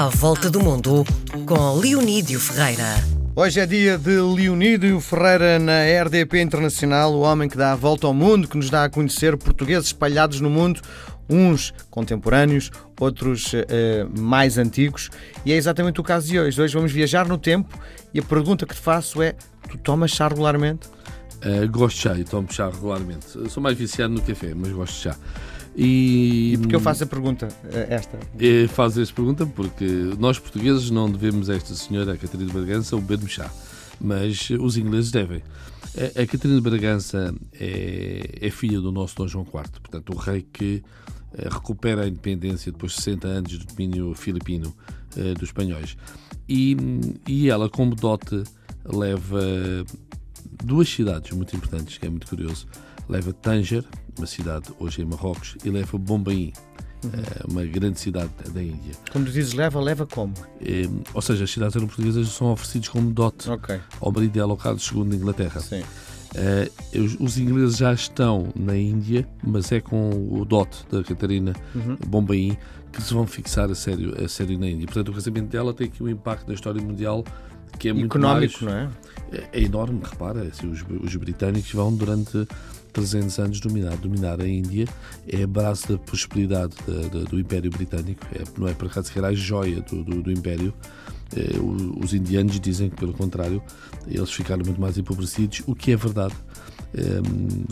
À Volta do Mundo, com Leonídio Ferreira. Hoje é dia de Leonídio Ferreira na RDP Internacional, o homem que dá a volta ao mundo, que nos dá a conhecer portugueses espalhados no mundo, uns contemporâneos, outros uh, mais antigos. E é exatamente o caso de hoje. Hoje vamos viajar no tempo e a pergunta que te faço é: tu tomas chá regularmente? Uh, gosto de chá e tomo chá regularmente. Eu sou mais viciado no café, mas gosto de chá. E, e porque eu faço a pergunta, eh, esta? É, faz esta pergunta porque nós portugueses não devemos a esta senhora, a Catarina de Bragança, o beber chá, mas os ingleses devem. A, a Catarina de Bragança é, é, filha do nosso Dom João IV, portanto, o rei que eh, recupera a independência depois de 60 anos do domínio filipino uh, dos espanhóis. E, e ela, como dote, leva duas cidades muito importantes, que é muito curioso. Leva Tanger, uma cidade hoje em Marrocos, e leva Bombaim, uhum. Eh, uma grande cidade da Índia. Quando dizes leva, leva como? É, ou seja, as cidades portuguesas são oferecidas como dote okay. ao marido ao Carlos II de Inglaterra. Sim. Uh, os, os, ingleses já estão na Índia, mas é com o dote da Catarina uhum. Bombaim que se vão fixar a sério, a sério na Índia. Portanto, o casamento dela tem aqui um impacto na história mundial que é muito económico, mais, não é? é? É enorme, repara, assim, os, os britânicos vão durante 300 anos dominar, dominar a Índia, é a base da prosperidade da, da, do Império Britânico, é, não é por acaso que era a joia do, do, do Império. É, os indianos dizem que, pelo contrário, eles ficaram muito mais empobrecidos, o que é verdade. É,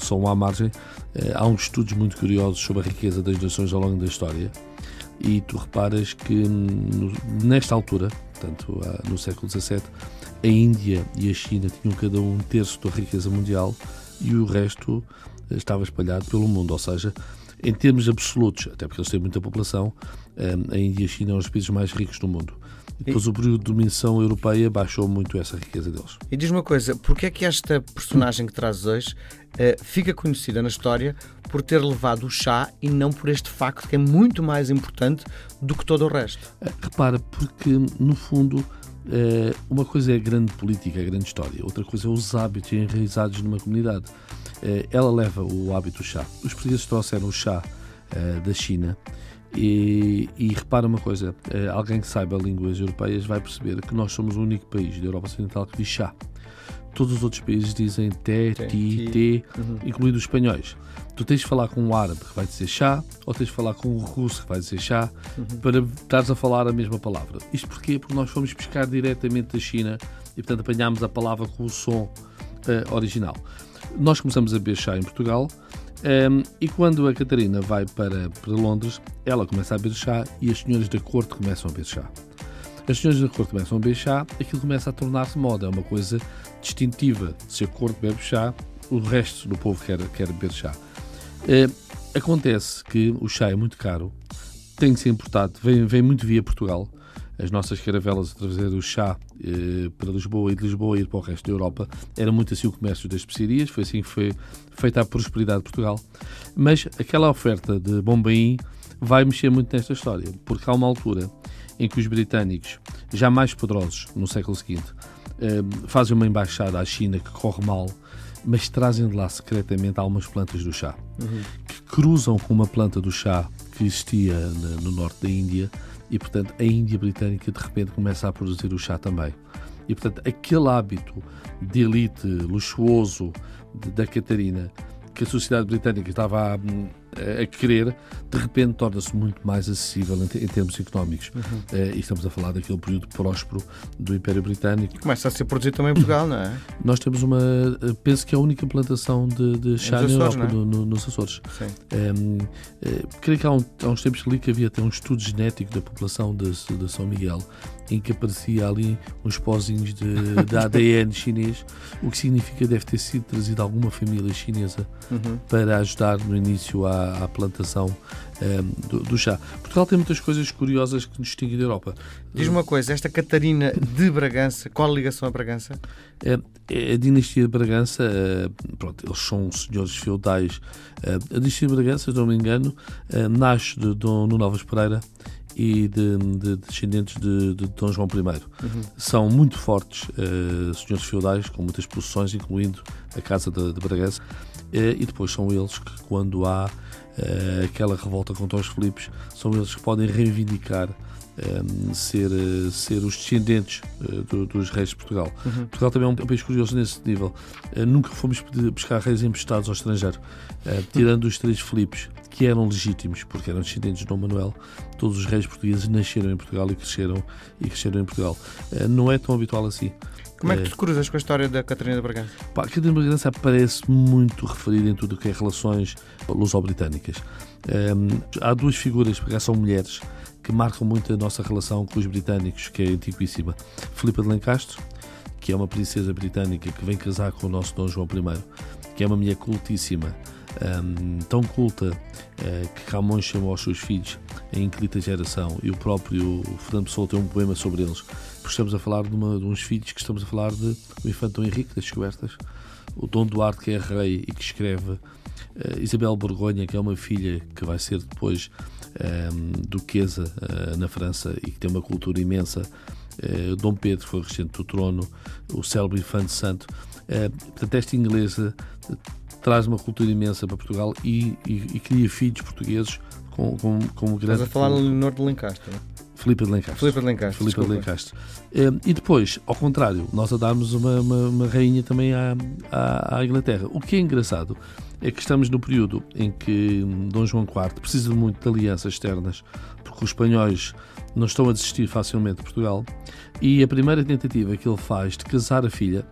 só à margem, é, há uns estudos muito curiosos sobre a riqueza das nações ao longo da história e tu reparas que hum, nesta altura, portanto no século XVII, a Índia e a China tinham cada um terço da riqueza mundial e o resto estava espalhado pelo mundo, ou seja, em termos absolutos, até porque eles têm muita população, hum, a Índia e a China são os países mais ricos do mundo. Depois e... o período de dominação europeia baixou muito essa riqueza deles. E diz uma coisa, porquê é que esta personagem que trazes hoje uh, fica conhecida na história por ter levado o chá e não por este facto que é muito mais importante do que todo o resto? Uh, repara, porque no fundo uh, uma coisa é a grande política, a grande história, outra coisa é os hábitos enraizados numa comunidade. ela leva o hábito do chá. Os portugueses trouxeram o chá da China e, e, repara uma coisa: eh, alguém que saiba línguas europeias vai perceber que nós somos o único país da Europa Ocidental que diz chá. Todos os outros países dizem té, ti, té, uhum. incluindo os espanhóis. Tu tens de falar com um árabe que vai dizer chá, ou tens de falar com um russo que vai dizer chá, uhum. para estares a falar a mesma palavra. Isto porquê? Porque nós fomos pescar diretamente da China e, portanto, apanhámos a palavra com o som uh, original. Nós começamos a beber chá em Portugal um, e quando a Catarina vai para, para Londres, ela começa a beber chá e as senhoras da corte começam a beber chá. As senhoras da corte começam a beber chá, aquilo começa a tornar-se moda, é uma coisa distintiva. Se a corte bebe chá, o resto do povo quer, quer beber chá. Acontece que o chá é muito caro, tem que ser importado, vem, vem muito via Portugal as nossas caravelas a trazer o chá eh, para Lisboa e de Lisboa ir para o resto da Europa. Era muito assim o comércio das especiarias, foi assim que foi feita a prosperidade de Portugal. Mas aquela oferta de Bombaim vai mexer muito nesta história, porque há uma altura em que os britânicos, já mais poderosos no século seguinte, eh, fazem uma embaixada à China que corre mal, mas trazem de lá secretamente algumas plantas do chá, uhum. que cruzam com uma planta do chá que existia no norte da Índia e, portanto, a Índia Britânica de repente começa a produzir o chá também. E, portanto, aquele hábito de elite luxuoso da Catarina que a sociedade britânica estava a, a querer, de repente torna-se muito mais acessível em, em termos económicos. Uhum. Uh, e estamos a falar daquele período próspero do Império Britânico. Começa a ser produzido também em Portugal, não é? Nós temos uma, eh, penso que é a única plantação de, de chá na Europa, é? no, no, nos Açores. Sim. Um, ehm, uh, eh, creio que há, um, há, uns tempos ali que havia até um estudo genético da população de, de São Miguel em que aparecia ali uns pozinhos de, de ADN chinês, o que significa deve ter sido trazido alguma família chinesa uhum. para ajudar no início à, à plantação um, ehm, do, do, chá. Portugal tem muitas coisas curiosas que nos distinguem da Europa. Diz-me uma coisa, esta Catarina de Bragança, qual a ligação a Bragança? É, é a dinastia de Bragança, é, pronto, eles são senhores feudais. É, a dinastia de Bragança, se não me engano, é, nasce de Dom Nuno Alves Pereira e de, de descendentes de, de, Dom João I. Uhum. São muito fortes uh, senhores feudais, com muitas possessões, incluindo a Casa de, de Bragança, uh, e depois são eles que, quando há uh, aquela revolta contra os Filipes, são eles que podem reivindicar um, ser, ser os descendentes uh, do, dos reis de Portugal. Uhum. Portugal também é um país curioso nesse nível. Uh, nunca fomos buscar reis emprestados ao estrangeiro, uh, tirando os três Filipes, que eram legítimos, porque eram descendentes de Dom Manuel. Todos os reis portugueses nasceram em Portugal e cresceram, e cresceram em Portugal. não é tão habitual assim. Como é que tu te cruzas com a história da Catarina de Bragança? Pá, a Catarina de Bragança aparece muito referida em tudo o que é relações luso-britânicas. Um, há duas figuras, porque são mulheres, que marcam muito a nossa relação com os britânicos, que é antiquíssima. Filipa de Lencastre, que é uma princesa britânica que vem casar com o nosso Dom João I, que é uma mulher cultíssima, um, tão culta uh, que Camões chamou aos seus filhos em inquilita geração e o próprio Fernando Pessoa tem um poema sobre eles, porque estamos a falar de, uma, de uns filhos que estamos a falar de o infante Dom Henrique das Descobertas, o Dom Duarte que é rei e que escreve, uh, Isabel Borgonha que é uma filha que vai ser depois um, duquesa uh, na França e que tem uma cultura imensa, Dom Pedro foi regente do trono, o célebre infante santo, portanto esta inglesa traz uma cultura imensa para Portugal e, e, e cria filhos portugueses com, com, com grande. Estás a falar de Leonor de Lencastre, não é? Filipe de Lencastre. Filipe de Lencastre. Filipe de Lencastre. Ehm, e depois, ao contrário, nós a darmos uma, uma, uma rainha também à, à, à, Inglaterra. O que é engraçado é que estamos no período em que Dom João IV precisa muito de alianças externas, porque os espanhóis não estão a desistir facilmente de Portugal, e a primeira tentativa que ele faz de casar a filha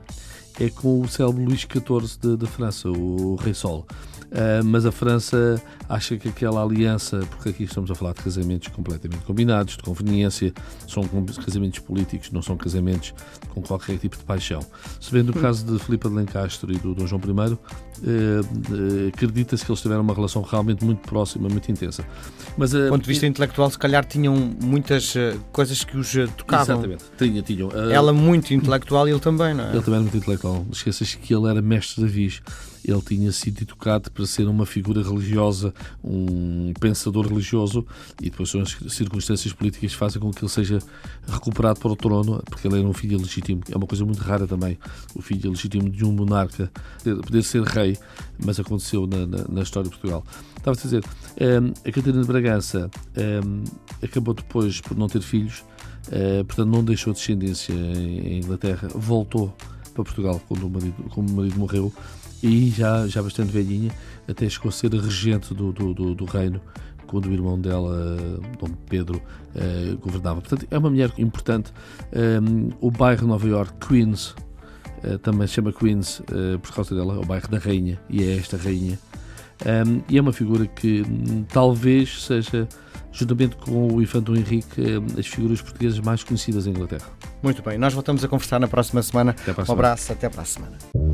é com o célebre Luís XIV de, de França, o Rei Sol. Uh, mas a França acha que aquela aliança, porque aqui estamos a falar de casamentos completamente combinados, de conveniência, são casamentos políticos, não são casamentos com qualquer tipo de paixão. Se bem no caso de Filipe de Lencastre e do Dom João I, uh, uh, acredita-se que eles tiveram uma relação realmente muito próxima, muito intensa. Mas, do ponto de vista intelectual, se calhar tinham muitas coisas que os tocavam. Exatamente, tinha, tinham. Ela muito intelectual e ele também, não é? Ele também era muito intelectual. Esqueças que ele era mestre de Viz. Ele tinha sido educado para ser uma figura religiosa, um pensador religioso, e depois são as circunstâncias políticas que fazem com que ele seja recuperado para o trono, porque ele era um filho legítimo. É uma coisa muito rara também, o filho legítimo de um monarca poder ser rei, mas aconteceu na, na, na história de Portugal. Estava a dizer, um, a Catarina de Bragança um, acabou depois por não ter filhos, uh, portanto não deixou descendência em Inglaterra, voltou para Portugal quando o marido, quando o marido morreu e já, já bastante velhinha, até chegou a ser regente do, do, do, do reino quando o irmão dela, Dom Pedro, uh, governava. Portanto, é uma mulher importante. Um, o bairro Nova York, Queens, uh, também se chama Queens uh, por causa dela, é o bairro da rainha, e é esta rainha. Um, e é uma figura que um, talvez seja, juntamente com o Infante Henrique, as figuras portuguesas mais conhecidas em Inglaterra. Muito bem, nós voltamos a conversar na próxima semana. Próxima. Um abraço, até para a semana.